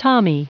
Tommy.